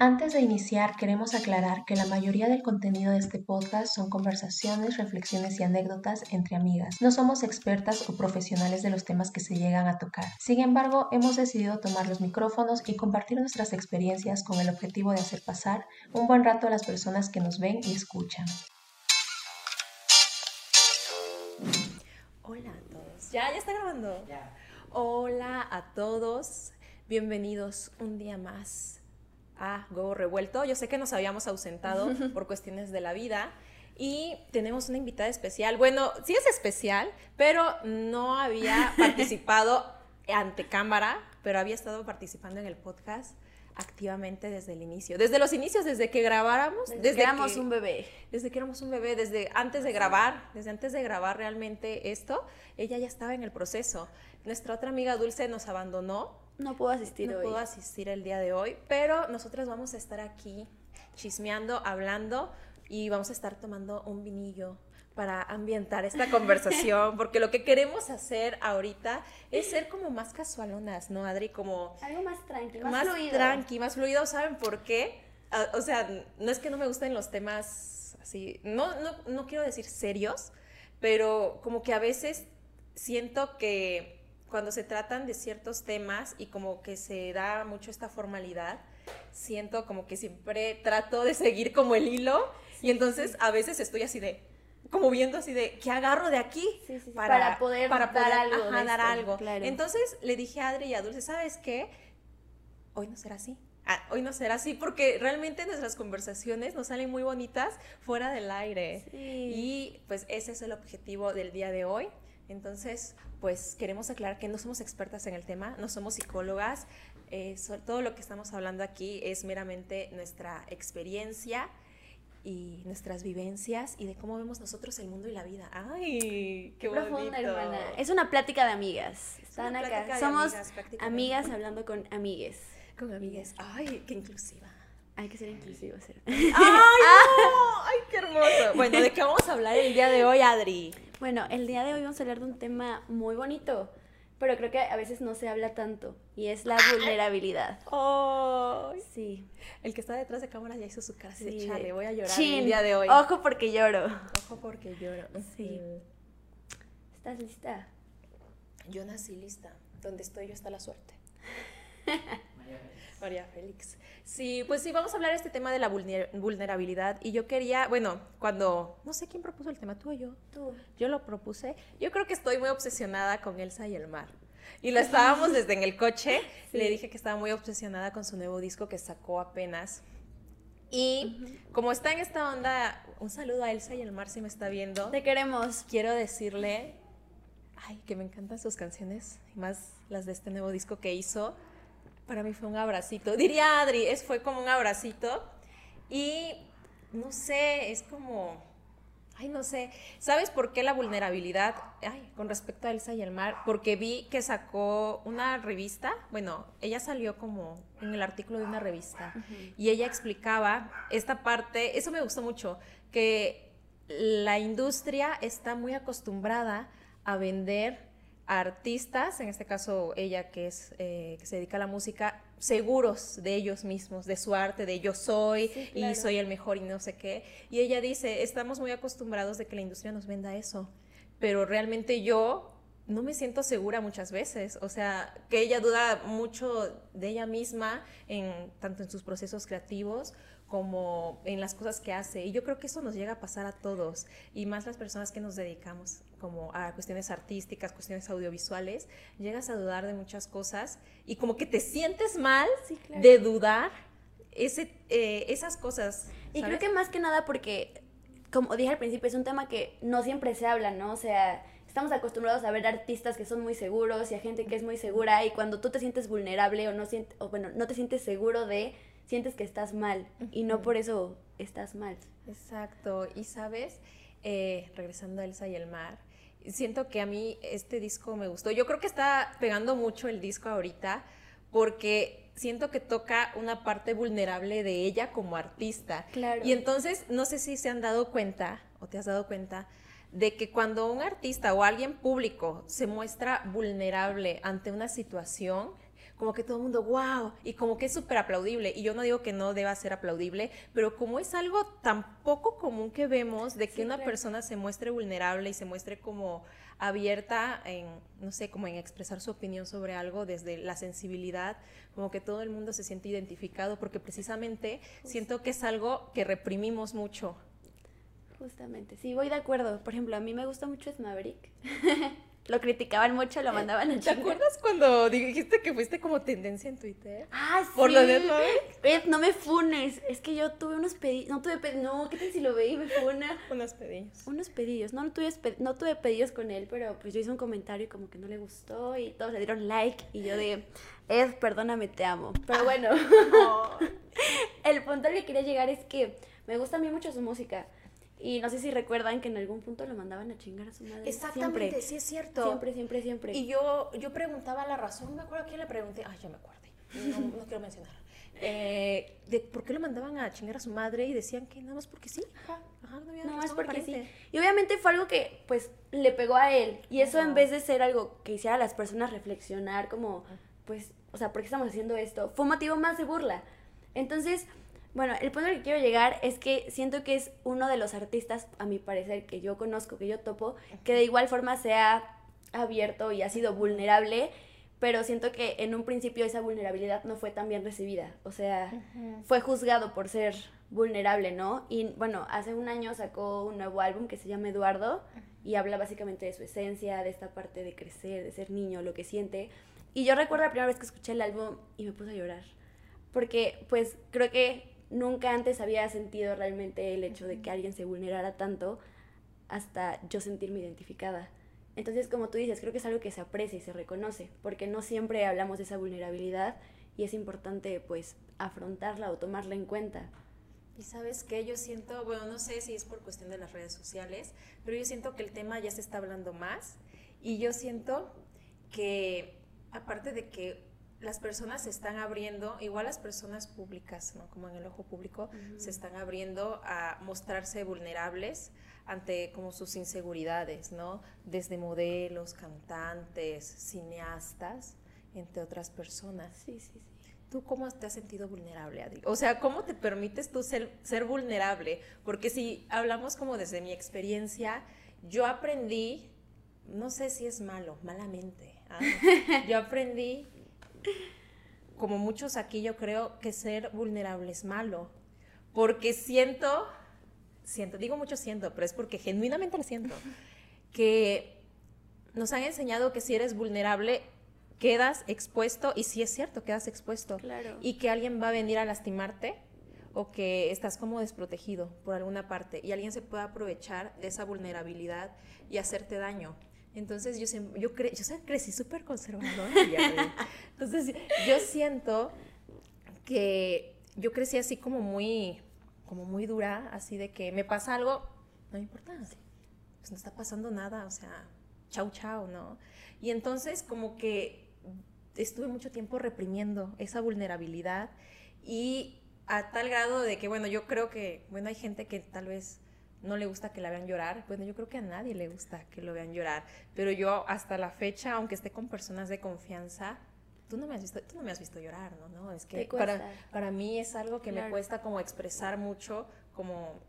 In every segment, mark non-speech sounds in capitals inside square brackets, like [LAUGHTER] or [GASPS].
Antes de iniciar, queremos aclarar que la mayoría del contenido de este podcast son conversaciones, reflexiones y anécdotas entre amigas. No somos expertas o profesionales de los temas que se llegan a tocar. Sin embargo, hemos decidido tomar los micrófonos y compartir nuestras experiencias con el objetivo de hacer pasar un buen rato a las personas que nos ven y escuchan. Hola a todos. Ya, ya está grabando. Hola a todos. Bienvenidos un día más a Go Revuelto. Yo sé que nos habíamos ausentado [LAUGHS] por cuestiones de la vida y tenemos una invitada especial. Bueno, sí es especial, pero no había [LAUGHS] participado ante cámara, pero había estado participando en el podcast activamente desde el inicio, desde los inicios, desde que grabáramos, desde, que éramos un bebé, desde que éramos un bebé, desde antes de grabar, desde antes de grabar realmente esto, ella ya estaba en el proceso. Nuestra otra amiga Dulce nos abandonó no puedo asistir hoy. No puedo asistir el día de hoy, pero nosotras vamos a estar aquí chismeando, hablando y vamos a estar tomando un vinillo para ambientar esta [LAUGHS] conversación, porque lo que queremos hacer ahorita es ser como más casualonas, ¿no, Adri? Como... Algo más tranqui, más, fluido. tranqui, más fluido, ¿saben por qué? Ah, o sea, no es que no me gusten los temas así, no, no, no quiero decir serios, pero como que a veces siento que cuando se tratan de ciertos temas y como que se da mucho esta formalidad, siento como que siempre trato de seguir como el hilo y entonces a veces estoy así de como viendo así de qué agarro de aquí para, poder para dar algo dar algo. entonces le dije a Adri y a Dulce sabes qué hoy no será así. Ah, hoy no será así porque realmente nuestras conversaciones nos salen muy bonitas fuera del aire. Y pues ese es el objetivo del día de hoy entonces, pues queremos aclarar que no somos expertas en el tema, no somos psicólogas, eh, todo lo que estamos hablando aquí es meramente nuestra experiencia y nuestras vivencias y de cómo vemos nosotros el mundo y la vida. ¡Ay! ¡Qué Profunda, hermana. Es una plática de amigas. Están acá. Somos amigas, hablando con amigues. Con amigues. ¡Ay, qué inclusiva! Hay que ser inclusivos. ¡Ay, [LAUGHS] ¡Ay, qué hermoso! Bueno, ¿de qué vamos a hablar el día de hoy, Adri? Bueno, el día de hoy vamos a hablar de un tema muy bonito, pero creo que a veces no se habla tanto, y es la vulnerabilidad. Oh, sí. El que está detrás de cámara ya hizo su cara sí, de voy a llorar el día de hoy. Ojo porque lloro. Ojo porque lloro. Sí. ¿Estás lista? Yo nací lista. Donde estoy yo está la suerte. [LAUGHS] María Félix. Sí, pues sí, vamos a hablar de este tema de la vulnerabilidad. Y yo quería, bueno, cuando, no sé quién propuso el tema, tú o yo. Tú. Yo lo propuse. Yo creo que estoy muy obsesionada con Elsa y el mar. Y lo estábamos desde en el coche. [LAUGHS] Le dije que estaba muy obsesionada con su nuevo disco que sacó apenas. Y como está en esta onda, un saludo a Elsa y el mar si me está viendo. Te queremos. Quiero decirle, ay, que me encantan sus canciones, y más las de este nuevo disco que hizo para mí fue un abracito. Diría Adri, es, fue como un abracito. Y no sé, es como, ay, no sé. ¿Sabes por qué la vulnerabilidad? Ay, con respecto a Elsa y el mar, porque vi que sacó una revista, bueno, ella salió como en el artículo de una revista y ella explicaba esta parte, eso me gustó mucho, que la industria está muy acostumbrada a vender artistas, en este caso ella que, es, eh, que se dedica a la música, seguros de ellos mismos, de su arte, de yo soy y soy el mejor y no sé qué. Y ella dice, estamos muy acostumbrados de que la industria nos venda eso, pero realmente yo no me siento segura muchas veces, o sea, que ella duda mucho de ella misma, en, tanto en sus procesos creativos como en las cosas que hace. Y yo creo que eso nos llega a pasar a todos, y más las personas que nos dedicamos como a cuestiones artísticas, cuestiones audiovisuales, llegas a dudar de muchas cosas y como que te sientes mal de dudar ese, eh, esas cosas. Y creo que más que nada porque, como dije al principio, es un tema que no siempre se habla, ¿no? O sea, estamos acostumbrados a ver artistas que son muy seguros y a gente que es muy segura y cuando tú te sientes vulnerable o no o bueno, no te sientes seguro de, sientes que estás mal y no por eso estás mal. Exacto, y sabes, eh, regresando a Elsa y el mar, siento que a mí este disco me gustó. Yo creo que está pegando mucho el disco ahorita porque siento que toca una parte vulnerable de ella como artista. Claro. Y entonces, no sé si se han dado cuenta o te has dado cuenta de que cuando un artista o alguien público se muestra vulnerable ante una situación, como que todo el mundo, wow, y como que es súper aplaudible. Y yo no digo que no deba ser aplaudible, pero como es algo tan poco común que vemos de que una persona se muestre vulnerable y se muestre como abierta en, no sé, como en expresar su opinión sobre algo desde la sensibilidad, como que todo el mundo se siente identificado, porque precisamente siento que es algo que reprimimos mucho. Justamente, sí, voy de acuerdo. Por ejemplo, a mí me gusta mucho es Maverick. [LAUGHS] lo criticaban mucho, lo mandaban a ¿Te acuerdas cuando dijiste que fuiste como tendencia en Twitter? Ah, sí. Por lo de Ed, no me funes. Es que yo tuve unos pedidos. No tuve pedidos. No, ¿qué tal si lo veí me funa? unos pedidos. Unos pedidos. No, no, tuve, no tuve pedidos con él, pero pues yo hice un comentario y como que no le gustó y todos le dieron like. Y yo de, Ed, perdóname, te amo. Pero bueno, [LAUGHS] el punto al que quería llegar es que me gusta a mí mucho su música. Y no sé si recuerdan que en algún punto lo mandaban a chingar a su madre. Exactamente, sí es cierto. Siempre, siempre, siempre. Y yo, yo preguntaba la razón, me acuerdo a quién le pregunté, ay, ya me acuerdo, no, no quiero mencionar. [LAUGHS] Eh, de por qué lo mandaban a chingar a su madre y decían que nada más porque sí. Ajá. Ajá no, había no más porque sí. Y obviamente fue algo que, pues, le pegó a él. Y eso en vez de ser algo que hiciera a las personas reflexionar como, pues, o sea, ¿por qué estamos haciendo esto? Fue un motivo más de burla. Entonces, bueno, el punto al que quiero llegar es que siento que es uno de los artistas, a mi parecer, que yo conozco, que yo topo, que de igual forma se ha abierto y ha sido vulnerable, pero siento que en un principio esa vulnerabilidad no fue tan bien recibida. O sea, fue juzgado por ser vulnerable, ¿no? Y bueno, hace un año sacó un nuevo álbum que se llama Eduardo y habla básicamente de su esencia, de esta parte de crecer, de ser niño, lo que siente. Y yo recuerdo la primera vez que escuché el álbum y me puse a llorar. Porque pues creo que nunca antes había sentido realmente el hecho de que alguien se vulnerara tanto hasta yo sentirme identificada. Entonces, como tú dices, creo que es algo que se aprecia y se reconoce, porque no siempre hablamos de esa vulnerabilidad y es importante pues afrontarla o tomarla en cuenta. Y sabes que yo siento, bueno, no sé si es por cuestión de las redes sociales, pero yo siento que el tema ya se está hablando más y yo siento que aparte de que las personas se están abriendo, igual las personas públicas, ¿no? como en el ojo público, se están abriendo a mostrarse vulnerables ante como sus inseguridades, ¿no? Desde modelos, cantantes, cineastas, entre otras personas. Sí, sí, sí. ¿Tú cómo te has sentido vulnerable, Adri? O sea, ¿cómo te permites tú ser, ser vulnerable? Porque si hablamos como desde mi experiencia, yo aprendí, no sé si es malo, malamente, ¿ah? [LAUGHS] yo aprendí como muchos aquí yo creo que ser vulnerable es malo, porque siento, siento, digo mucho siento, pero es porque genuinamente lo siento, que nos han enseñado que si eres vulnerable quedas expuesto y si es cierto, quedas expuesto y que alguien va a venir a lastimarte o que estás como desprotegido por alguna parte y alguien se puede aprovechar de esa vulnerabilidad y hacerte daño. Entonces yo, yo, cre yo crecí súper conservadora. [LAUGHS] Entonces yo siento que yo crecí así como muy, como muy dura, así de que me pasa algo, no me importa, pues no está pasando nada, o sea, chau chau, ¿no? Y entonces como que estuve mucho tiempo reprimiendo esa vulnerabilidad y a tal grado de que, bueno, yo creo que, bueno, hay gente que tal vez no le gusta que la vean llorar. Bueno, yo creo que a nadie le gusta que lo vean llorar, pero yo hasta la fecha, aunque esté con personas de confianza, tú no me has visto, tú no me has visto llorar, ¿no? ¿No? Es que para, para mí es algo que me cuesta como expresar mucho, como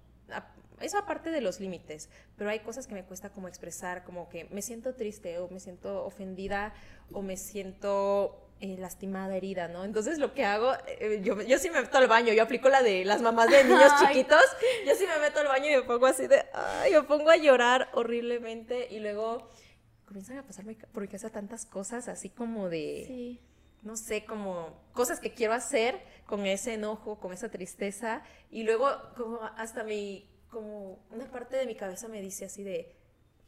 eso aparte de los límites, pero hay cosas que me cuesta como expresar, como que me siento triste o me siento ofendida o me siento eh, lastimada, herida, ¿no? Entonces lo que hago, eh, yo, yo sí me meto al baño, yo aplico la de las mamás de niños [LAUGHS] chiquitos, yo sí me meto al baño y me pongo así de, ay, me pongo a llorar horriblemente y luego comienzan a pasarme por mi casa tantas cosas así como de, no sé, como cosas que quiero hacer con ese enojo, con esa tristeza y luego como hasta mi, como una parte de mi cabeza me dice así de,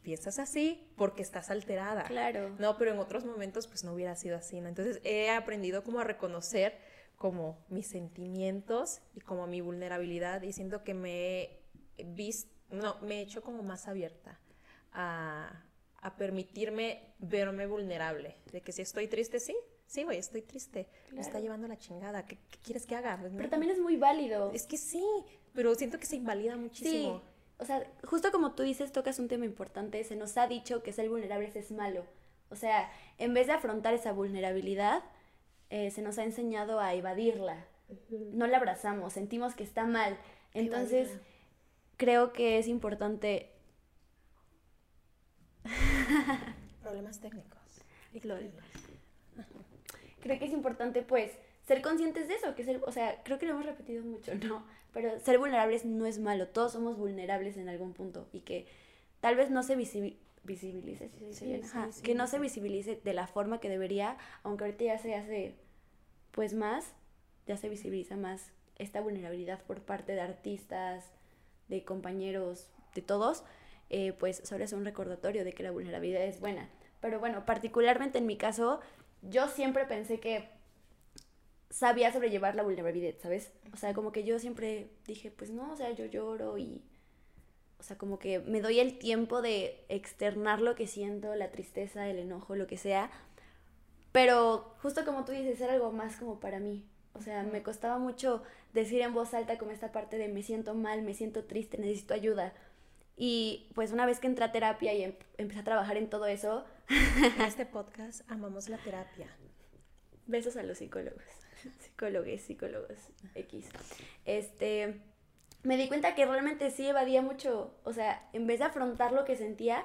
piensas así porque estás alterada. Claro. No, pero en otros momentos pues no hubiera sido así, ¿no? Entonces he aprendido como a reconocer como mis sentimientos y como mi vulnerabilidad y siento que me he visto, no, me he hecho como más abierta a, a permitirme verme vulnerable, de que si estoy triste, sí, sí, güey, estoy triste, me está llevando la chingada, ¿qué, quieres que haga? Pues pero también es muy válido. Es que sí, pero siento que se invalida muchísimo. Sí o sea, justo como tú dices, tocas un tema importante, se nos ha dicho que ser vulnerables es malo. O sea, en vez de afrontar esa vulnerabilidad, eh, se nos ha enseñado a evadirla. No la abrazamos, sentimos que está mal. Entonces, creo que es importante... Problemas técnicos. [LAUGHS] Creo que es importante, pues, ser conscientes de eso, que ser, o sea, creo que lo hemos repetido mucho, ¿no? Pero ser vulnerables no es malo, todos somos vulnerables en algún punto y que tal vez no se visibilice, que no se visibilice de la forma que debería, aunque ahorita ya se hace, pues más, ya se visibiliza más esta vulnerabilidad por parte de artistas, de compañeros, de todos, eh, pues solo es un recordatorio de que la vulnerabilidad es buena. Pero bueno, particularmente en mi caso, yo siempre pensé que sabía sobrellevar la vulnerabilidad, ¿sabes? O sea, como que yo siempre dije, pues no, o sea, yo lloro y... O sea, como que me doy el tiempo de externar lo que siento, la tristeza, el enojo, lo que sea. Pero justo como tú dices, era algo más como para mí. O sea, me costaba mucho decir en voz alta como esta parte de me siento mal, me siento triste, necesito ayuda. Y pues una vez que entré a terapia y em-, empecé a trabajar en todo eso... En este podcast amamos la terapia. [LAUGHS] Besos a los psicólogos. [LAUGHS] Psicólogos, psicólogos X. Este, me di cuenta que realmente sí evadía mucho, o sea, en vez de afrontar lo que sentía,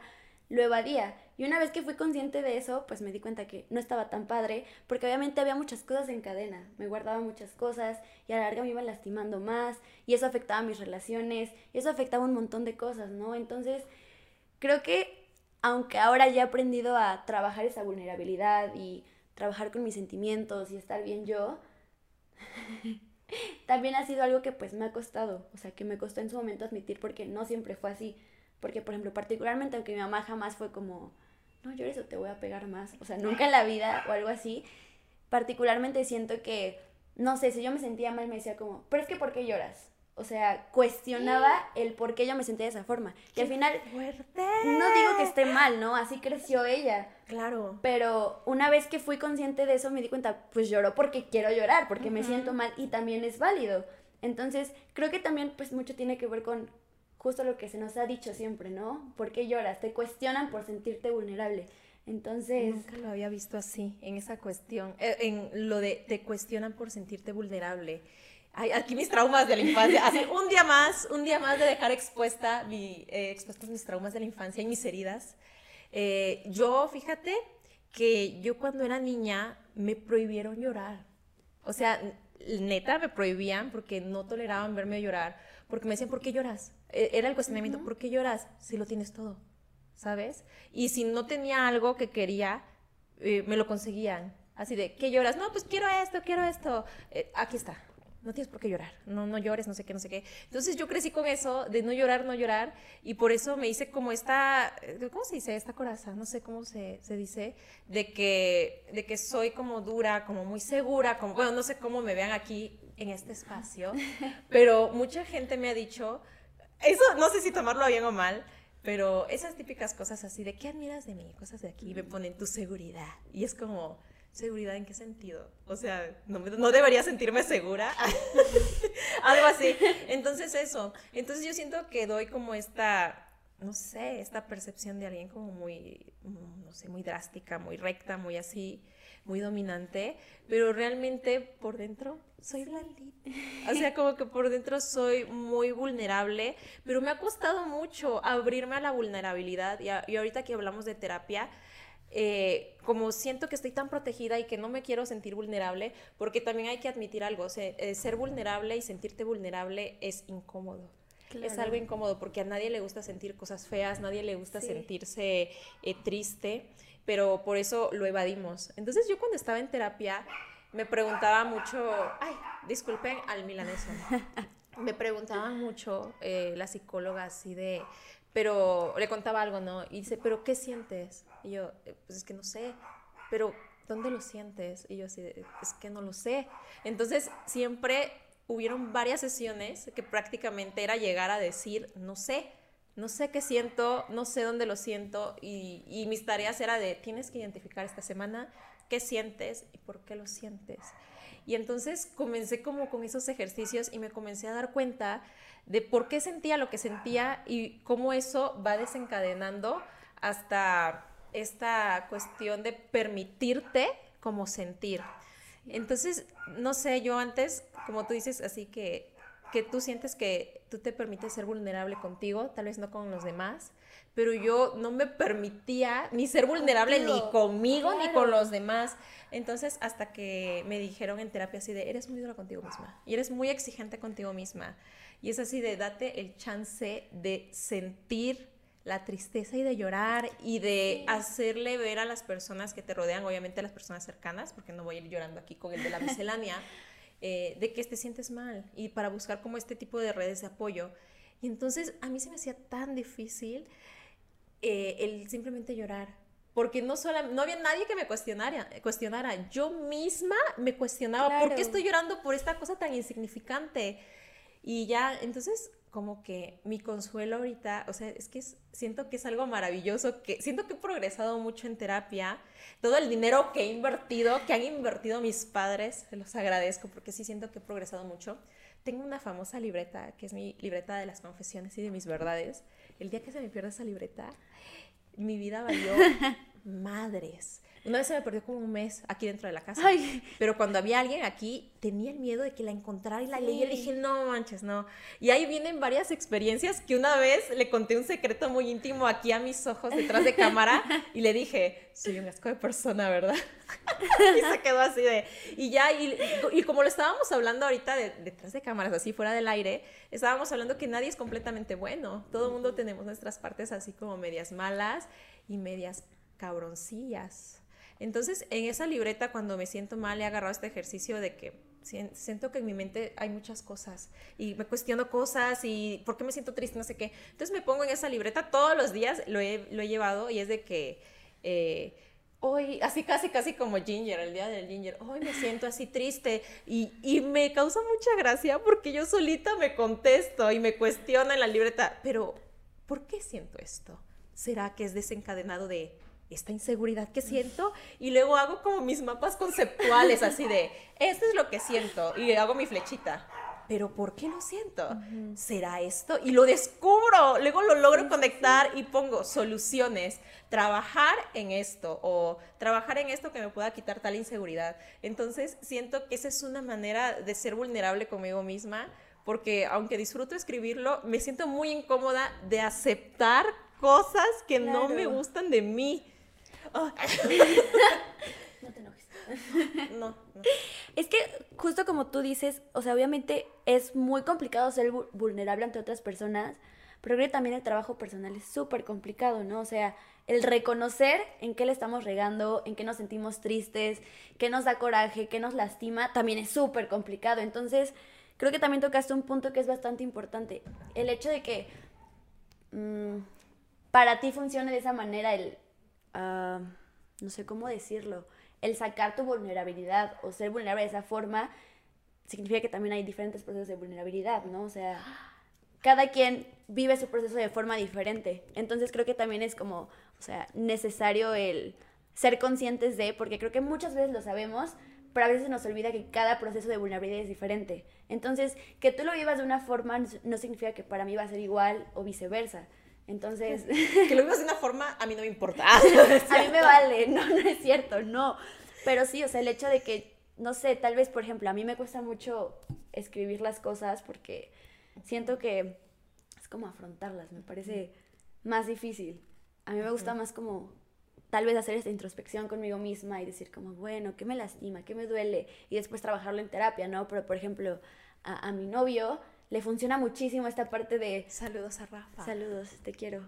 lo evadía. Y una vez que fui consciente de eso, pues me di cuenta que no estaba tan padre, porque obviamente había muchas cosas en cadena, me guardaba muchas cosas y a la larga me iban lastimando más y eso afectaba mis relaciones y eso afectaba un montón de cosas, ¿no? Entonces, creo que aunque ahora ya he aprendido a trabajar esa vulnerabilidad y trabajar con mis sentimientos y estar bien yo, [LAUGHS] también ha sido algo que pues me ha costado, o sea, que me costó en su momento admitir porque no siempre fue así. Porque, por ejemplo, particularmente aunque mi mamá jamás fue como, no llores o te voy a pegar más, o sea, nunca en la vida o algo así, particularmente siento que, no sé, si yo me sentía mal me decía como, pero es que ¿por qué lloras? O sea, cuestionaba el por qué yo me sentía de esa forma. Y al final, no digo que esté mal, ¿no? Así creció ella. Claro. Pero una vez que fui consciente de eso, me di cuenta, pues lloro porque quiero llorar, porque me siento mal y también es válido. Entonces, creo que también, pues, mucho tiene que ver con justo lo que se nos ha dicho siempre, ¿no? ¿Por qué lloras? Te cuestionan por sentirte vulnerable. Entonces... Nunca lo había visto así, en esa cuestión, eh, en lo de te cuestionan por sentirte vulnerable. Ay, aquí mis traumas de la infancia. Así, un día más, un día más de dejar expuesta mi, eh, expuestas mis traumas de la infancia y mis heridas. Eh, yo, fíjate que yo cuando era niña me prohibieron llorar. O sea, neta me prohibían porque no toleraban verme llorar. Porque me decían, ¿por qué lloras? E, era el cuestionamiento, ¿por qué lloras si lo tienes todo? ¿Sabes? Y si no tenía algo que quería, eh, me lo conseguían. Así de, ¿qué lloras? No, pues quiero esto, quiero esto. aquí está no tienes por qué llorar, no, no llores, no sé qué, no sé qué. Entonces yo crecí con eso de no llorar, no llorar, y por eso me hice como esta, ¿cómo se dice? Esta coraza, no sé cómo se, se dice, de que, de que soy como dura, como muy segura, como, bueno, no sé cómo me vean aquí en este espacio, [LAUGHS] pero mucha gente me ha dicho, eso no sé si tomarlo bien o mal, pero esas típicas cosas así de, ¿qué admiras de mí? Cosas de aquí, me ponen tu seguridad, y es como ¿Seguridad en qué sentido? O sea, no, no debería sentirme segura. [LAUGHS] Algo así. Entonces eso. Entonces yo siento que doy como esta, no sé, esta percepción de alguien como muy, no sé, muy drástica, muy recta, muy así, muy dominante, pero realmente por dentro soy blandita. O sea, como que por dentro soy muy vulnerable, pero me ha costado mucho abrirme a la vulnerabilidad y, y ahorita que hablamos de terapia, eh, como siento que estoy tan protegida y que no me quiero sentir vulnerable, porque también hay que admitir algo, eh, ser vulnerable y sentirte vulnerable es incómodo. Es algo incómodo porque a nadie le gusta sentir cosas feas, nadie le gusta sentirse eh, triste, pero por eso lo evadimos. Entonces yo cuando estaba en terapia me preguntaba mucho, ay, disculpen al milaneso, [LAUGHS] me preguntaba mucho la psicóloga así de, pero le contaba algo, ¿no? Y dice, pero ¿qué sientes? Y yo, eh, pues es que no sé, pero ¿dónde lo sientes? Y yo así, es que no lo sé. Entonces siempre hubieron varias sesiones que prácticamente era llegar a decir, no sé, no sé qué siento, no sé dónde lo siento y, y mis tareas era de, tienes que identificar esta semana qué sientes y por qué lo sientes. Y entonces comencé como con esos ejercicios y me comencé a dar cuenta de por qué sentía lo que sentía y cómo eso va desencadenando hasta esta cuestión de permitirte como sentir. Entonces, no sé, yo antes, como tú dices, así que, que tú sientes que tú te permites ser vulnerable contigo, tal vez no con los demás, pero yo no me permitía ni ser vulnerable ni conmigo ni con los demás. Entonces, hasta que me dijeron en terapia así de, eres muy dura contigo misma y eres muy exigente contigo misma. Y es así de, date el chance de sentir la tristeza y de llorar y de hacerle ver a las personas que te rodean, obviamente a las personas cercanas, porque no voy a ir llorando aquí con el de la miscelánea, [LAUGHS] eh, de que te sientes mal y para buscar como este tipo de redes de apoyo. Y entonces a mí se me hacía tan difícil eh, el simplemente llorar, porque no, solo, no había nadie que me cuestionara, cuestionara. Yo misma me cuestionaba, ¿por qué estoy llorando por esta cosa tan insignificante? Y ya, entonces como que mi consuelo ahorita, o sea, es que siento que es algo maravilloso, que siento que he progresado mucho en terapia, todo el dinero que he invertido, que han invertido mis padres, se los agradezco porque sí siento que he progresado mucho. Tengo una famosa libreta, que es mi libreta de las confesiones y de mis verdades. El día que se me pierde esa libreta, mi vida valió [LAUGHS] madres. Una vez se me perdió como un mes aquí dentro de la casa. Pero cuando había alguien aquí, tenía el miedo de que la encontrara y la leyera. Y dije, no manches, no. Y ahí vienen varias experiencias que una vez le conté un secreto muy íntimo aquí a mis ojos detrás de cámara [LAUGHS] y le dije, soy un asco de persona, ¿verdad? [LAUGHS] y se quedó así de... Y ya, y, y como lo estábamos hablando ahorita detrás de cámaras, así fuera del aire, estábamos hablando que nadie es completamente bueno. Todo el mundo tenemos nuestras partes así como medias malas y medias cabroncillas. Entonces, en esa libreta, cuando me siento mal, he agarrado este ejercicio de que siento que en mi mente hay muchas cosas y me cuestiono cosas y por qué me siento triste, no sé qué. Entonces me pongo en esa libreta todos los días, lo he, llevado y es de que eh, hoy, así casi, casi como Ginger, el día del Ginger, hoy me siento así triste y, y me causa mucha gracia porque yo solita me contesto y me cuestiono en la libreta, pero ¿por qué siento esto? ¿Será que es desencadenado de esta inseguridad que siento y luego hago como mis mapas conceptuales así de, esto es lo que siento y hago mi flechita. Pero ¿por qué lo siento? ¿Será esto? Y lo descubro, luego lo logro conectar y pongo soluciones, trabajar en esto o trabajar en esto que me pueda quitar tal inseguridad. Entonces siento que esa es una manera de ser vulnerable conmigo misma porque aunque disfruto escribirlo, me siento muy incómoda de aceptar cosas que no me gustan de mí. [LAUGHS] no te enojes. No, Es que justo como tú dices, o sea, obviamente es muy complicado ser vulnerable ante otras personas, pero creo que también el trabajo personal es súper complicado, ¿no? O sea, el reconocer en qué le estamos regando, en qué nos sentimos tristes, qué nos da coraje, qué nos lastima, también es súper complicado. Entonces, creo que también tocaste un punto que es bastante importante. El hecho de que mm, para ti funcione de esa manera el Ah, no sé cómo decirlo, el sacar tu vulnerabilidad o ser vulnerable de esa forma, significa que también hay diferentes procesos de vulnerabilidad, ¿no? O sea, cada quien vive su proceso de forma diferente. Entonces creo que también es como, o sea, necesario el ser conscientes de, porque creo que muchas veces lo sabemos, pero a veces nos olvida que cada proceso de vulnerabilidad es diferente. Entonces, que tú lo vivas de una forma no significa que para mí va a ser igual o viceversa. Entonces... [LAUGHS] que lo vivas de una forma, a mí no me importa. [LAUGHS] a mí me [LAUGHS] vale, no, no es cierto, no. Pero sí, o sea, el hecho de que, no sé, tal vez, por ejemplo, a mí me cuesta mucho escribir las cosas porque siento que es como afrontarlas, me parece más difícil. A mí me gusta más como tal vez hacer esta introspección conmigo misma y decir como, bueno, ¿qué me lastima? ¿Qué me duele? Y después trabajarlo en terapia, ¿no? Pero, por ejemplo, a, a mi novio le funciona muchísimo esta parte de... Saludos a Rafa. Saludos, te quiero.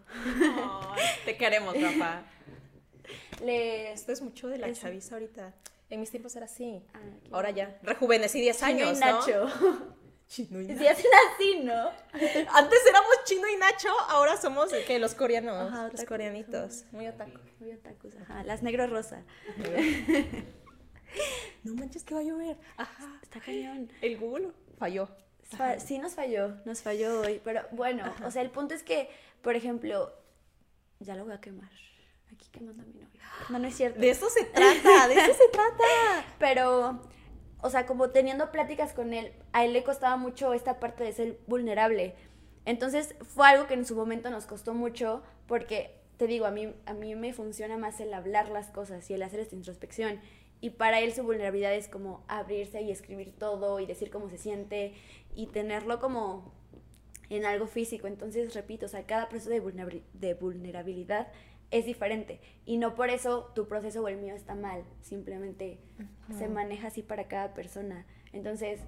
te queremos, Rafa. [LAUGHS] Le... Esto es mucho de la chaviza ahorita. En mis tiempos era así. Ah, Ahora ya. Rejuvenecí 10 años, y Nacho. Chino y Nacho. [LAUGHS] hacen así, ¿no? [LAUGHS] Antes éramos Chino y Nacho, ahora somos que los coreanos, los coreanitos. Muy otaku. Muy otakus, ajá. Las negro rosa. no manches que va a llover. Ajá. Está cañón. El Google falló. Sí nos falló, nos falló hoy, pero bueno, o sea, el punto es que, por ejemplo, ya lo voy a quemar. Aquí quemando a mi novio. No, no es cierto. De eso se trata, de eso se trata. [LAUGHS] Pero, o sea, como teniendo pláticas con él, a él le costaba mucho esta parte de ser vulnerable. Entonces, fue algo que en su momento nos costó mucho porque, te digo, a mí, a mí me funciona más el hablar las cosas y el hacer esta introspección. Y para él su vulnerabilidad es como abrirse y escribir todo y decir cómo se siente y tenerlo como en algo físico. Entonces, repito, o sea, cada proceso de, de vulnerabilidad es diferente. Y no por eso tu proceso o el mío está mal. Simplemente se maneja así para cada persona. Entonces,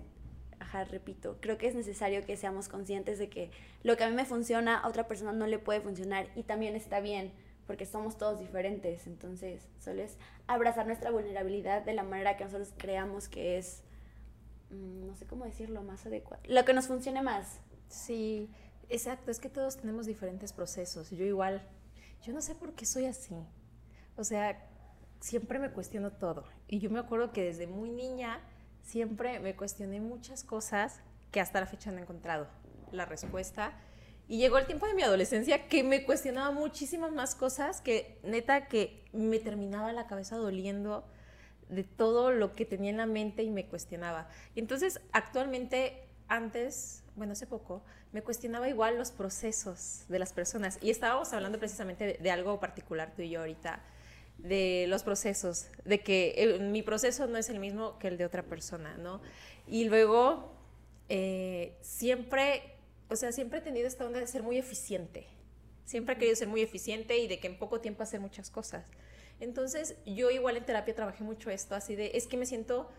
ajá, repito, creo que es necesario que seamos conscientes de que lo que a mí me funciona, a otra persona no le puede funcionar y también está bien, porque somos todos diferentes. Entonces, solo es abrazar nuestra vulnerabilidad de la manera que nosotros creamos que es, mm, no sé cómo decirlo, más adecuado. Lo que nos funcione más. Sí, exacto, es que todos tenemos diferentes procesos. Yo igual, yo no sé por qué soy así. O sea, siempre me cuestiono todo. Y yo me acuerdo que desde muy niña siempre me cuestioné muchas cosas que hasta la fecha no he encontrado la respuesta. Y llegó el tiempo de mi adolescencia que me cuestionaba muchísimas más cosas que neta que me terminaba la cabeza doliendo de todo lo que tenía en la mente y me cuestionaba. Y entonces actualmente, antes, bueno, hace poco, me cuestionaba igual los procesos de las personas. Y estábamos hablando precisamente de, algo particular tú y yo ahorita de los procesos, de que mi proceso no es el mismo que el de otra persona, ¿no? Y luego, eh, siempre, o sea, siempre he tenido esta onda de ser muy eficiente. Siempre he querido ser muy eficiente y de que en poco tiempo hacer muchas cosas. Entonces, yo igual en terapia trabajé mucho esto, así de, es que me siento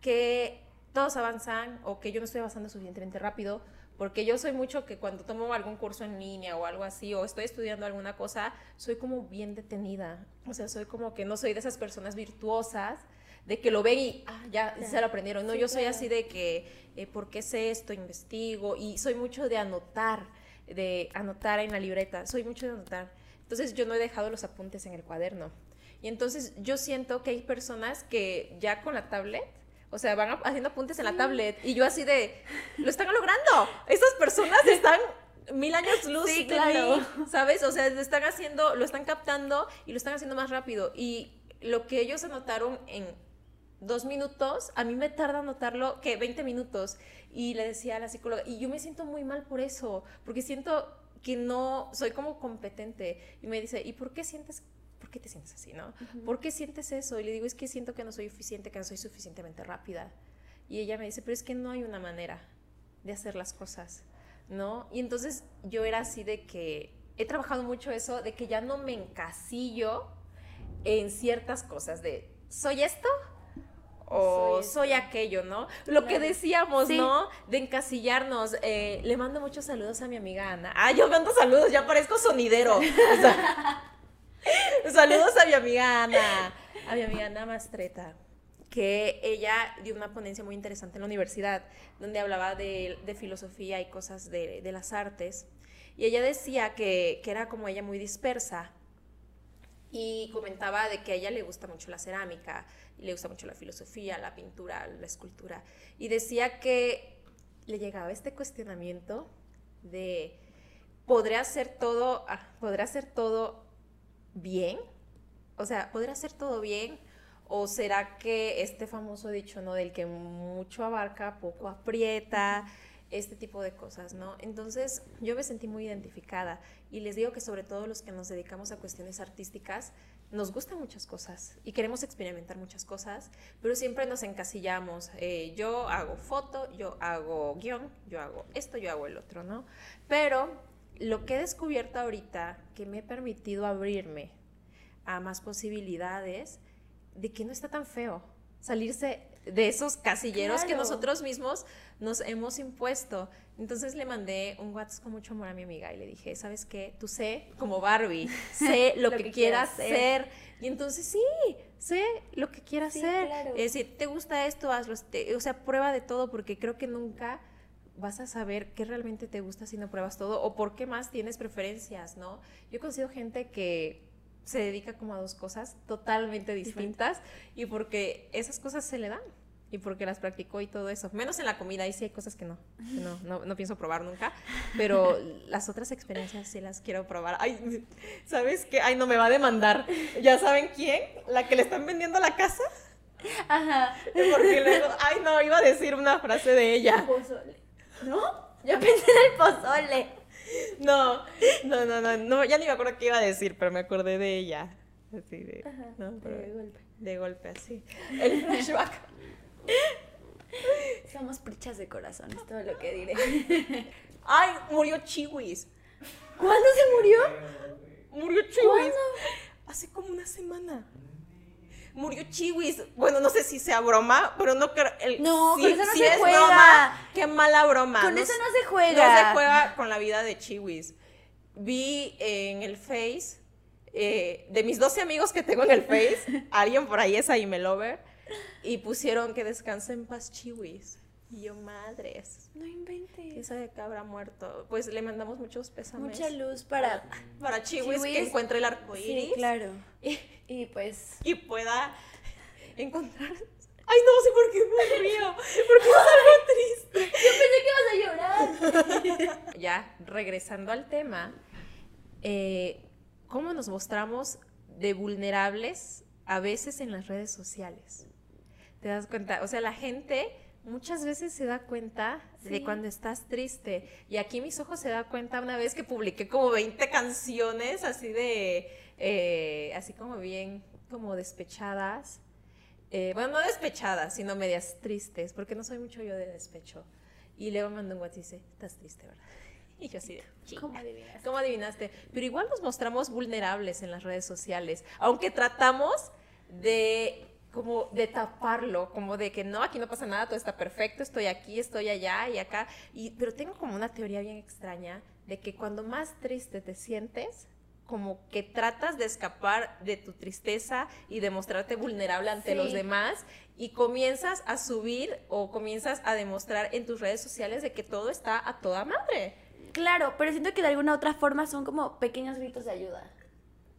que todos avanzan o que yo no estoy avanzando suficientemente rápido porque yo soy mucho que cuando tomo algún curso en línea o algo así, o estoy estudiando alguna cosa, soy como bien detenida. O sea, soy como que no soy de esas personas virtuosas de que lo ven y ah, ya, se lo aprendieron. No, yo soy así de que, eh, ¿por qué sé esto? Investigo y soy mucho de anotar, de anotar en la libreta, soy mucho de anotar. Entonces yo no he dejado los apuntes en el cuaderno. Y entonces yo siento que hay personas que ya con la tablet o sea, van haciendo apuntes en la tablet y yo así de, lo están logrando. Estas personas están mil años luz sí, claro. ¿sabes? O sea, lo están haciendo, lo están captando y lo están haciendo más rápido. Y lo que ellos anotaron en dos minutos, a mí me tarda anotarlo que 20 minutos. Y le decía a la psicóloga, y yo me siento muy mal por eso, porque siento que no soy como competente. Y me dice, ¿y por qué sientes ¿por qué te sientes así, no? ¿Por qué sientes eso? Y le digo, es que siento que no soy eficiente, que no soy suficientemente rápida. Y ella me dice, pero es que no hay una manera de hacer las cosas, ¿no? Y entonces yo era así de que he trabajado mucho eso, de que ya no me encasillo en ciertas cosas, de, ¿soy esto? O soy, aquello, ¿no? Lo que decíamos, ¿no? De encasillarnos. Eh, le mando muchos saludos a mi amiga Ana. Ah, yo mando saludos, ya parezco sonidero. O sea, [LAUGHS] Saludos a mi amiga Ana, a mi amiga Ana Mastreta, que ella dio una ponencia muy interesante en la universidad, donde hablaba de, filosofía y cosas de, las artes. Y ella decía que, que era como ella muy dispersa, y comentaba de que a ella le gusta mucho la cerámica, le gusta mucho la filosofía, la pintura, la escultura, y decía que le llegaba este cuestionamiento de, ¿podré hacer todo, ah, ¿podré hacer todo bien? O sea, ¿podrá hacer todo bien? ¿O será que este famoso dicho, ¿no? Del que mucho abarca, poco aprieta, este tipo de cosas, ¿no? Entonces yo me sentí muy identificada y les digo que sobre todo los que nos dedicamos a cuestiones artísticas, nos gustan muchas cosas y queremos experimentar muchas cosas, pero siempre nos encasillamos. Eh, yo hago foto, yo hago guion, yo hago esto, yo hago el otro, ¿no? Pero lo que he descubierto ahorita, que me he permitido abrirme a más posibilidades, de que no está tan feo salirse de esos casilleros que nosotros mismos nos hemos impuesto. Entonces le mandé un WhatsApp con mucho amor a mi amiga y le dije, ¿sabes qué? Tú sé, como Barbie, [LAUGHS] sé lo, que, quieras hacer. Y entonces sí, sé lo que quieras hacer. Es decir, ¿te gusta esto? Hazlo. o sea, prueba de todo porque creo que nunca vas a saber qué realmente te gusta si no pruebas todo o por qué más tienes preferencias, ¿no? Yo he conocido gente que se dedica como a dos cosas totalmente distintas y porque esas cosas se le dan y porque las practicó y todo eso. Menos en la comida, ahí sí hay cosas que no, no, no, pienso probar nunca, pero las otras experiencias sí las quiero probar. Ay, ¿sabes qué? Ay, no me va a demandar. ¿Ya saben quién? ¿La que le están vendiendo la casa? Ajá. Porque luego, ay, no, iba a decir una frase de ella. ¿No? Yo pensé en el pozole. No, no, no, no, ya ni me acuerdo qué iba a decir, pero me acordé de ella. Así de. no, pero, De golpe así. El flashback. Somos prichas de corazón, es todo lo que diré. Ay, murió Chiwis. ¿Cuándo se murió? Murió Chiwis. Hace como una semana. Murió Chiwis. Bueno, no sé si sea broma, pero no creo. el- No, si- con eso no si se es juega. broma, qué mala broma. Con No eso no se juega. No se juega con la vida de Chiwis. Vi en el Face, eh, de mis 12 amigos que tengo en el Face, [LAUGHS] alguien por ahí es Lover, y pusieron que descanse en paz Chiwis. Y yo, madres. No inventes. ¿Quién sabe que habrá muerto? Pues le mandamos muchos pésames. Mucha luz para. Para Chiwis, que encuentre el arco Sí, iris claro. y, Y pues. y pueda encontrar. Ay, no sé por qué me río. Porque es algo triste. [LAUGHS] Yo pensé que ibas a llorar. [LAUGHS] Ya, regresando al tema, eh, ¿cómo nos mostramos de vulnerables a veces en las redes sociales? ¿Te das cuenta? O sea, la gente muchas veces se da cuenta de cuando estás triste. Y aquí mis ojos se da cuenta una vez que publiqué como 20 canciones así de, eh, así como bien, como despechadas. Eh, bueno, no despechadas, sino medias tristes, porque no soy mucho yo de despecho. Y luego me mandó un WhatsApp y dice, estás triste, ¿verdad? [LAUGHS] Y yo así de, "Chinga". ¿Cómo adivinas? ¿Cómo adivinaste? Pero igual nos mostramos vulnerables en las redes sociales, aunque tratamos de como de taparlo, como de que no, aquí no pasa nada, todo está perfecto, estoy aquí, estoy allá y acá. Y, pero tengo como una teoría bien extraña de que cuando más triste te sientes, como que tratas de escapar de tu tristeza y de mostrarte vulnerable ante Sí. los demás y comienzas a subir o comienzas a demostrar en tus redes sociales de que todo está a toda madre. Claro, pero siento que de alguna otra forma son como pequeños gritos de ayuda.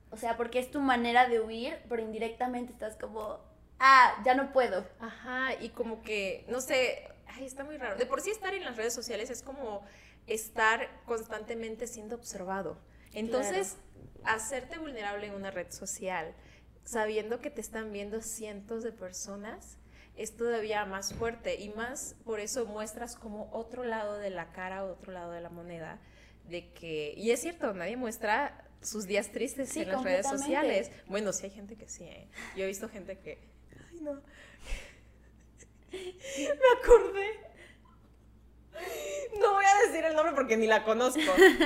O sea, porque es tu manera de huir, pero indirectamente estás como, ah, ya no puedo. Ajá, y como que, no sé, ay, está muy raro. De por sí estar en las redes sociales es como estar constantemente siendo observado. Entonces, hacerte vulnerable en una red social, sabiendo que te están viendo cientos de personas, es todavía más fuerte y más por eso muestras como otro lado de la cara, otro lado de la moneda, de que, y es cierto, nadie muestra sus días tristes Sí, en las redes sociales. Bueno, sí hay gente que sí, ¿eh? Yo he visto gente que, no, me acordé. No voy a decir el nombre porque ni la conozco.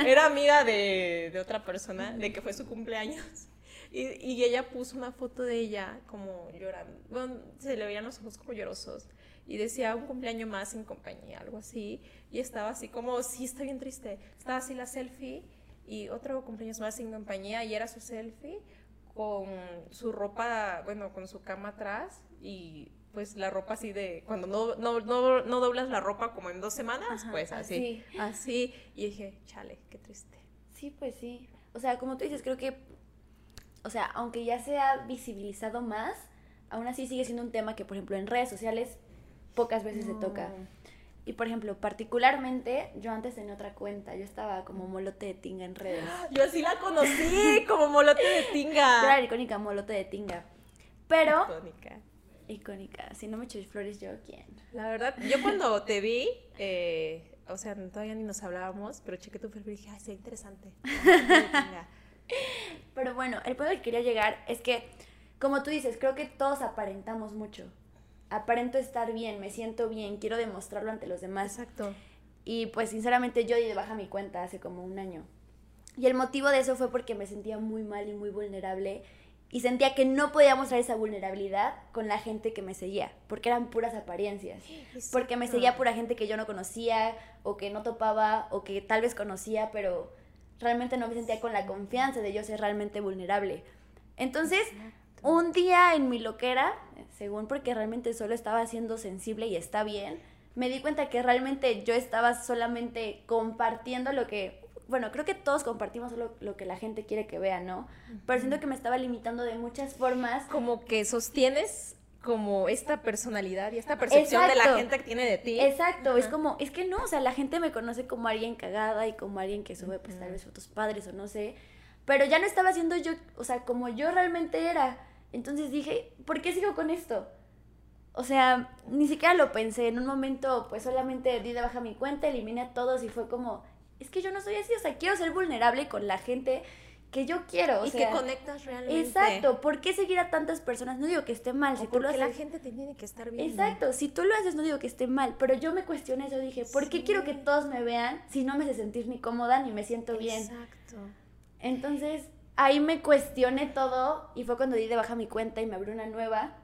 Era amiga de, de otra persona, de que fue su cumpleaños. Y, y ella puso una foto de ella como llorando. Bueno, se le veían los ojos como llorosos. Y decía un cumpleaños más sin compañía, algo así. Y estaba así como, sí, está bien triste. Estaba así la selfie y otro cumpleaños más sin compañía. Y era su selfie con su ropa, bueno, con su cama atrás. Y pues la ropa así de, cuando no, no, no, no doblas la ropa como en dos semanas, Ajá, pues así. así. Así. Y dije, chale, qué triste. Sí, pues sí. O sea, como tú dices, creo que, o sea, aunque ya se ha visibilizado más, aún así sigue siendo un tema que, por ejemplo, en redes sociales pocas veces se toca. Y, por ejemplo, particularmente, yo antes tenía otra cuenta, yo estaba como molote de tinga en redes. [GASPS] Yo así la conocí, [LAUGHS] como molote de tinga. era la icónica molote de tinga. Pero, Icónica. icónica, si no me echéis flores, yo, ¿quién? La verdad, yo cuando te vi, eh, o sea, todavía ni nos hablábamos, pero chequé tu perfil y dije, ay, sí, interesante. [LAUGHS] Pero bueno, el punto al que quería llegar es que, como tú dices, creo que todos aparentamos mucho. Aparento estar bien, me siento bien, quiero demostrarlo ante los demás. Exacto. Y pues sinceramente yo di de baja mi cuenta hace como un año. Y el motivo de eso fue porque me sentía muy mal y muy vulnerable. Y sentía que no podía mostrar esa vulnerabilidad con la gente que me seguía, porque eran puras apariencias. [GASPS] Porque me seguía pura gente que yo no conocía, o que no topaba, o que tal vez conocía, pero realmente no me sentía con la confianza de yo ser realmente vulnerable. Entonces, un día en mi loquera, según porque realmente solo estaba siendo sensible y está bien, me di cuenta que realmente yo estaba solamente compartiendo lo que, bueno, creo que todos compartimos solo lo que la gente quiere que vea, ¿no? Pero siento que me estaba limitando de muchas formas. Como que sostienes como esta personalidad y esta percepción de la gente que tiene de ti. Exacto, es como, es que no, o sea, la gente me conoce como alguien cagada y como alguien que sube pues tal vez fotos padres o no sé, pero ya no estaba siendo yo, o sea, como yo realmente era. Entonces dije, ¿por qué sigo con esto? O sea, ni siquiera lo pensé, en un momento pues solamente di de baja mi cuenta, eliminé a todos y fue como, es que yo no soy así, o sea, quiero ser vulnerable con la gente que yo quiero. O y sea, que conectas realmente. Exacto, ¿por qué seguir a tantas personas? No digo que esté mal, O si tú lo porque la haces. gente te tiene que estar viendo. Exacto, si tú lo haces no digo que esté mal, pero yo me cuestioné eso, dije, ¿por qué quiero que todos me vean si no me hace sentir ni cómoda ni me siento bien? Exacto. Entonces, ahí me cuestioné todo y fue cuando di de baja mi cuenta y me abrí una nueva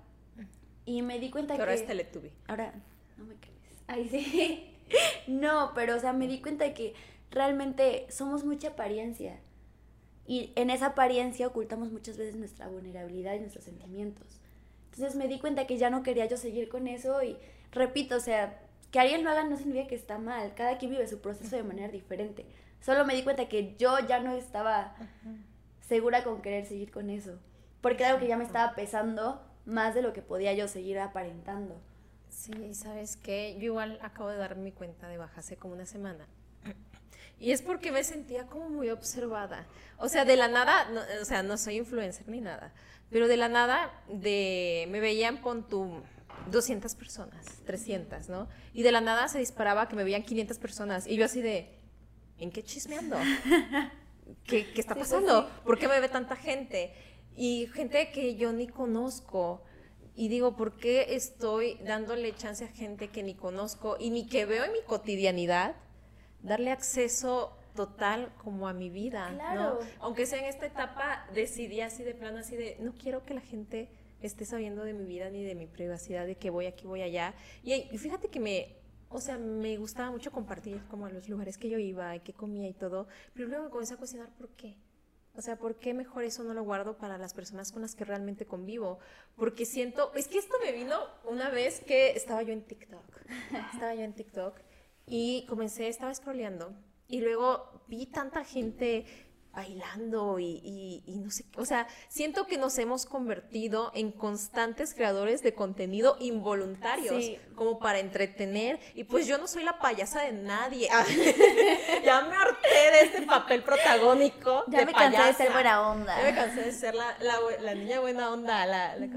y me di cuenta Que ahora es Teletubby. Ahora, no me crees. Ay, sí. [LAUGHS] No, pero o sea, me di cuenta de que realmente somos mucha apariencia. Y en esa apariencia ocultamos muchas veces nuestra vulnerabilidad y nuestros sentimientos. Entonces me di cuenta que ya no quería yo seguir con eso y repito, o sea, que alguien lo haga no significa que está mal. Cada quien vive su proceso de manera diferente. Solo me di cuenta que yo ya no estaba segura con querer seguir con eso. Porque era algo que ya me estaba pesando más de lo que podía yo seguir aparentando. Sí, ¿sabes qué? Yo igual acabo de dar mi cuenta de baja hace como una semana. Y es porque me sentía como muy observada. O sea, de la nada, no, o sea, no soy influencer ni nada, pero de la nada de, me veían con tu 200 personas, 300, ¿no? Y de la nada se disparaba que me veían 500 personas. Y yo así de, ¿en qué chismeando? [LAUGHS] ¿Qué, qué está pues pasando? ¿Por qué me ve tanta gente? Y gente que yo ni conozco. Y digo, ¿por qué estoy dándole chance a gente que ni conozco y ni que veo en mi cotidianidad? Darle acceso total como a mi vida, Claro. ¿no? Aunque sea en esta etapa, decidí así de plano, así de, no quiero que la gente esté sabiendo de mi vida ni de mi privacidad, de que voy aquí, voy allá. Y, y fíjate que me, o sea, me gustaba mucho compartir como a los lugares que yo iba y que comía y todo, pero luego me comencé a cuestionar por qué. O sea, ¿por qué mejor eso no lo guardo para las personas con las que realmente convivo? Porque siento, es que esto me vino una vez que estaba yo en TikTok. Estaba yo en TikTok y comencé, estaba scrolleando y luego vi tanta gente bailando y, y- y no sé, o sea, siento que nos hemos convertido en constantes creadores de contenido involuntarios, Sí. como para entretener, y pues yo no soy la payasa de nadie. [LAUGHS] ya me harté de este papel protagónico. Ya de me cansé de payasa. ser buena onda. Ya me cansé de ser la, la, bu- la niña buena onda, la, la-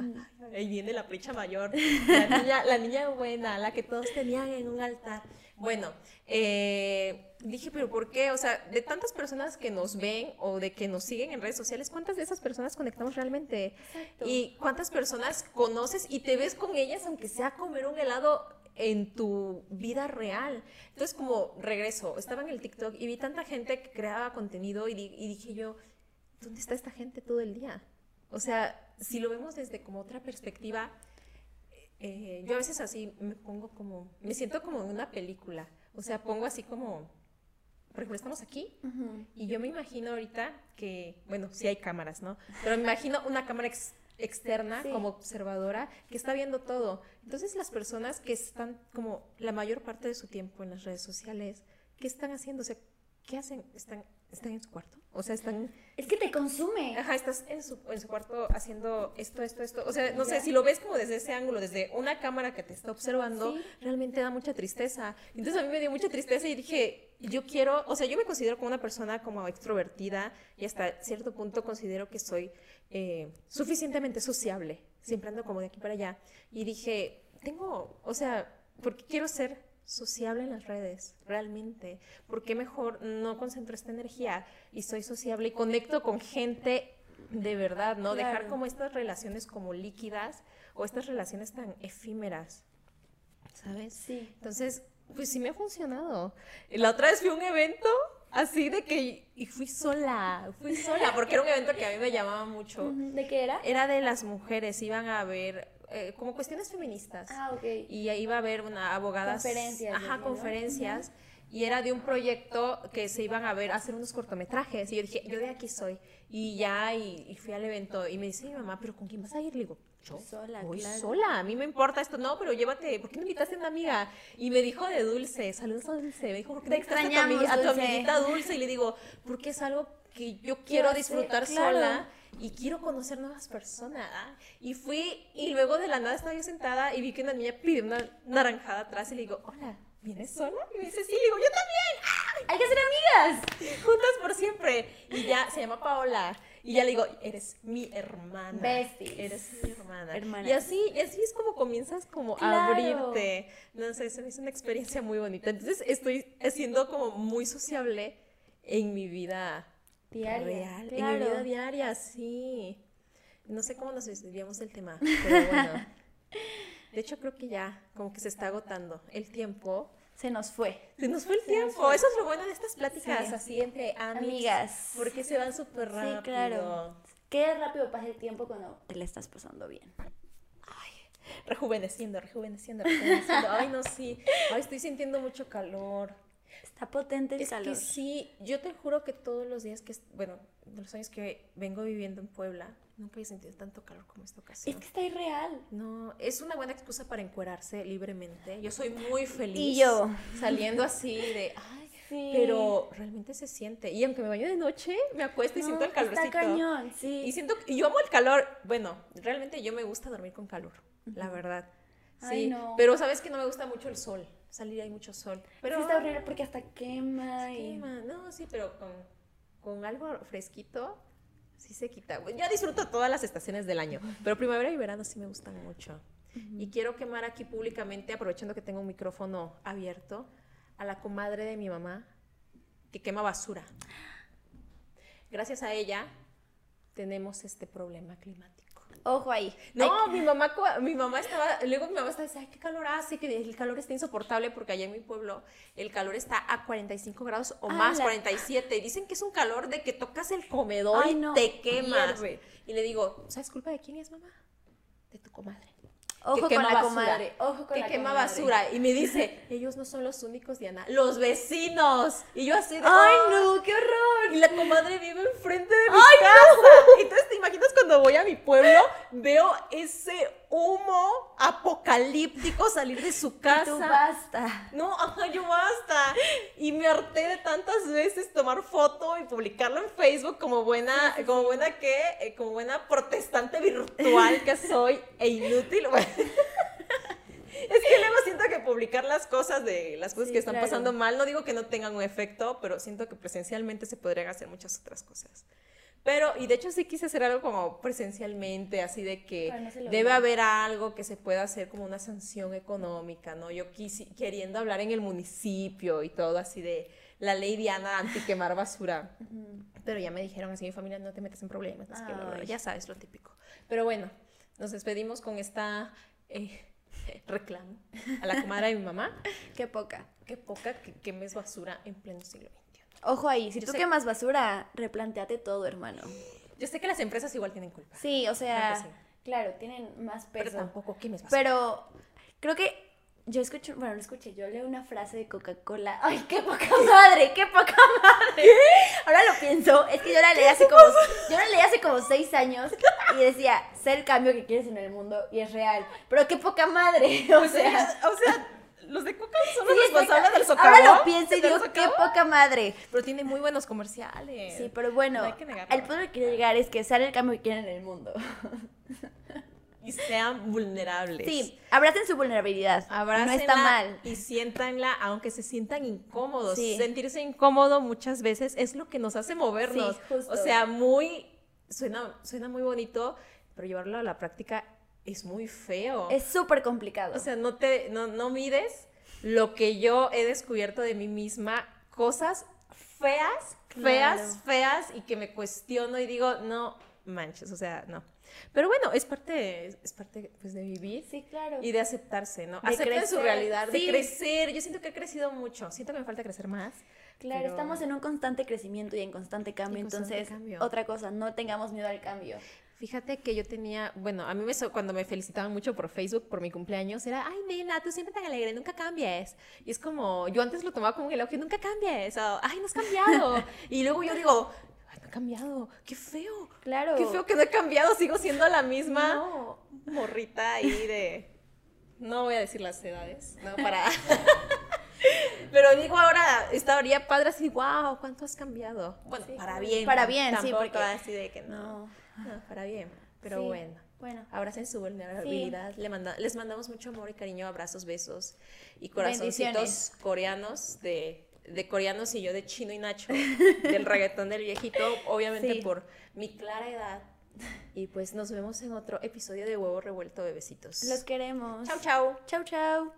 ahí viene la pricha mayor, la niña, la niña buena, la que todos tenían en un altar. Bueno, eh, dije, pero ¿por qué? O sea, de tantas personas que nos ven o de que nos siguen en redes sociales, ¿cuántas de esas personas conectamos realmente? Exacto. Y cuántas personas conoces y te ves con ellas, aunque sea comer un helado en tu vida real. Entonces, como regreso, estaba en el TikTok y vi tanta gente que creaba contenido y, di- y dije yo, ¿dónde está esta gente todo el día? O sea, si lo vemos desde como otra perspectiva, eh, yo a veces así me pongo como, me siento como en una película. O sea, pongo así como, por ejemplo, estamos aquí y yo me imagino ahorita que, bueno, sí hay cámaras, ¿no? Pero me imagino una cámara ex- externa Sí. como observadora que está viendo todo. Entonces las personas que están como la mayor parte de su tiempo en las redes sociales, ¿qué están haciendo? O sea, ¿qué hacen? ¿Están, están en su cuarto? O sea, están... Es que te consume. Ajá, estás en su, en su cuarto haciendo esto, esto, esto. O sea, no sé, si lo ves como desde ese ángulo, desde una cámara que te está observando, Sí. realmente da mucha tristeza. Entonces a mí me dio mucha tristeza y dije, yo quiero, o sea, yo me considero como una persona como extrovertida y hasta cierto punto considero que soy eh, suficientemente sociable. Siempre ando como de aquí para allá. Y dije, tengo, o sea, ¿por qué quiero ser sociable en las redes, realmente. ¿Por qué mejor no concentro esta energía y soy sociable y conecto con gente de verdad, ¿no? Dejar como estas relaciones como líquidas o estas relaciones tan efímeras, ¿sabes? Sí. Entonces, pues sí me ha funcionado. La otra vez fui a un evento así de que, y fui sola, fui sola, porque era un evento que a mí me llamaba mucho. ¿De qué era? Era de las mujeres, iban a ver eh, como cuestiones feministas. Ah, ok. Y ahí iba a haber una abogada. Conferencias, Ajá, ¿no? conferencias. Y era de un proyecto que se iban a ver, a hacer unos cortometrajes. Y yo dije, yo de aquí soy. Y ya, y, y fui al evento. Y me dice mi mamá, ¿pero con quién vas a ir? Le digo, yo. Sola, voy claro. sola. A mí me importa esto. No, pero llévate. ¿Por qué no invitaste a una amiga? Y me dijo de Dulce. Saludos a Dulce. Me dijo, ¿por qué Te invitaste a tu, extrañamos, amiguita, a tu Dulce. amiguita Dulce? Y le digo, porque es algo que yo quiero disfrutar sola y quiero conocer nuevas personas. Y fui, y luego de la nada estaba yo sentada y vi que una niña pidió una naranjada atrás y le digo, hola, ¿vienes sola? Y me dice, sí, le digo, yo también, Hay que ser amigas. ¡Ah! juntas por siempre. Y ya, se llama Paola. Y ya le digo, eres mi hermana. Besties. Eres mi hermana. Hermanas. Y así, y así es como comienzas como a Claro. abrirte. No sé, se me hizo una experiencia muy bonita. Entonces estoy siendo como muy sociable en mi vida Diaria. real, en claro. mi vida diaria, sí. No sé cómo nos desviamos del tema, [LAUGHS] pero bueno. De hecho, creo que ya, como que se está agotando el tiempo. Se nos fue. Se nos fue el tiempo. Eso es lo bueno de estas pláticas Sí. así entre amigas. Amigas. Porque se van súper rápido. Sí, claro. Qué rápido pasa el tiempo cuando te la estás pasando bien. Rejuveneciendo, rejuveneciendo, rejuveneciendo. Ay, no, sí. Ay, estoy sintiendo mucho calor. Está potente el Es calor. que sí, yo te juro que todos los días que, bueno, de los años que vengo viviendo en Puebla, nunca he sentido tanto calor como esta ocasión. Es que está irreal. No, es una buena excusa para encuerarse libremente. Yo soy [LAUGHS] muy feliz. Y yo. Saliendo así de, ay, Sí. pero realmente se siente. Y aunque me baño de noche, me acuesto y No, siento el calorcito. Está cañón, sí. Y siento, y yo amo el calor. Bueno, realmente yo me gusta dormir con calor, la verdad. Sí, Ay, no. pero sabes que no me gusta mucho el sol. Salir hay mucho sol. Pero Sí está horrible porque hasta quema y... quema. No, sí, pero con, con algo fresquito sí se quita. Yo disfruto todas las estaciones del año, pero primavera y verano sí me gustan mucho. Y quiero quemar aquí públicamente, aprovechando que tengo un micrófono abierto, a la comadre de mi mamá que quema basura. Gracias a ella tenemos este problema climático. Ojo ahí. No, mi mamá, mi mamá estaba, luego mi mamá estaba diciendo, ay, qué calor hace, que el calor está insoportable porque allá en mi pueblo el calor está a 45 grados o más, ¡Hala! 47. Y dicen que es un calor de que tocas el comedor Ay, y no, te quemas. hierve. Y le digo, ¿sabes culpa de quién es mamá? De tu comadre. Ojo que con la basura, comadre. Ojo con que la quema comadre. basura. Y me dice, [LAUGHS] ellos no son los únicos, Diana, los vecinos. Y yo así de, ¡Ay, no! ¡Qué horror! Y la comadre vive enfrente de mi casa. Entonces, ¿te imaginas cuando voy a mi pueblo? Veo ese humo apocalíptico salir de su Tú casa. basta. No, ajá, yo basta. Y me harté de tantas veces tomar foto y publicarlo en Facebook como buena, como buena que, eh, como buena protestante virtual que soy e inútil. Bueno. Es que luego siento que publicar las cosas de las cosas Sí, que están claro. pasando mal, no digo que no tengan un efecto, pero siento que presencialmente se podrían hacer muchas otras cosas. Pero, y de hecho sí quise hacer algo como presencialmente, así de que no debe haber algo que se pueda hacer como una sanción económica, ¿no? Yo quisi- queriendo hablar en el municipio y todo así de la ley Diana anti quemar basura. Pero ya me dijeron así, mi familia, no te metas en problemas, ya sabes lo típico. Pero bueno, nos despedimos con esta eh, [LAUGHS] reclamo a la comadre de mi mamá. [LAUGHS] Qué poca. Qué poca que quemes basura en pleno siglo XXI. Ojo ahí. Si Yo tú sé- quemas basura, replanteate todo, hermano. Yo sé que las empresas igual tienen culpa, Sí, o sea, Claro que sí. claro, tienen más pero peso. tampoco quemes basura. Pero creo que yo escucho, bueno, no escuché, yo leo una frase de Coca-Cola. [LAUGHS] ¡Ay, qué poca madre! ¡Qué poca madre! Ahora lo pienso, es que yo la leí hace como, yo la leí hace como seis años y decía, sé el cambio que quieres en el mundo y es real. Pero qué poca madre, [LAUGHS] o O sea, sea. o sea, los de Coca son los sí, responsables del socavón. Ahora lo pienso y digo, qué poca madre. Pero tiene muy buenos comerciales. Sí, pero bueno, No hay que negarlo. el punto que quiero llegar es que sale el cambio que quieren en el mundo. [LAUGHS] Y sean vulnerables. Sí, abracen su vulnerabilidad. Abrácenla no está mal. Y siéntanla, aunque se sientan incómodos. Sí. Sentirse incómodo muchas veces es lo que nos hace movernos. Sí, justo. O sea, muy. Suena, suena muy bonito, pero llevarlo a la práctica es muy feo. Es súper complicado. O sea, no te, no, no mides lo que yo he descubierto de mí misma, cosas feas, feas, Claro. feas, y que me cuestiono y digo, no manches, o sea, no. Pero bueno, es parte, es parte pues, de vivir sí, claro. y de aceptarse, ¿no? De Acepten su crecer, realidad, sí. de crecer. Yo siento que he crecido mucho, siento que me falta crecer más. Claro, pero- estamos en un constante crecimiento y en constante cambio, Y constante entonces cambio. otra cosa, no tengamos miedo al cambio. Fíjate que yo tenía, bueno, a mí me, cuando me felicitaban mucho por Facebook por mi cumpleaños, era, ay, nena, tú siempre tan alegre, nunca cambies. Y es como, yo antes lo tomaba como un elogio, nunca cambies, o, ay, no has cambiado. [LAUGHS] y luego yo digo, ay, no he cambiado, qué feo. Claro. Qué feo que no he cambiado, sigo siendo la misma No. morrita ahí de... No voy a decir las edades, ¿no? Para... [LAUGHS] Pero digo ahora, estaría padre así, wow, ¿cuánto has cambiado? Bueno, Sí, para bien. Para bien, sí, porque- así de que no. No, para bien. Pero Sí, bueno. Bueno, Abracen su vulnerabilidad. Le manda- les mandamos mucho amor y cariño, abrazos, besos y corazoncitos coreanos de, de coreanos y yo de chino y Nacho, [LAUGHS] del reggaetón del viejito, obviamente Sí. por mi clara edad. Y pues nos vemos en otro episodio de Huevo Revuelto Bebecitos. los queremos. Chau, chau. Chau, chau.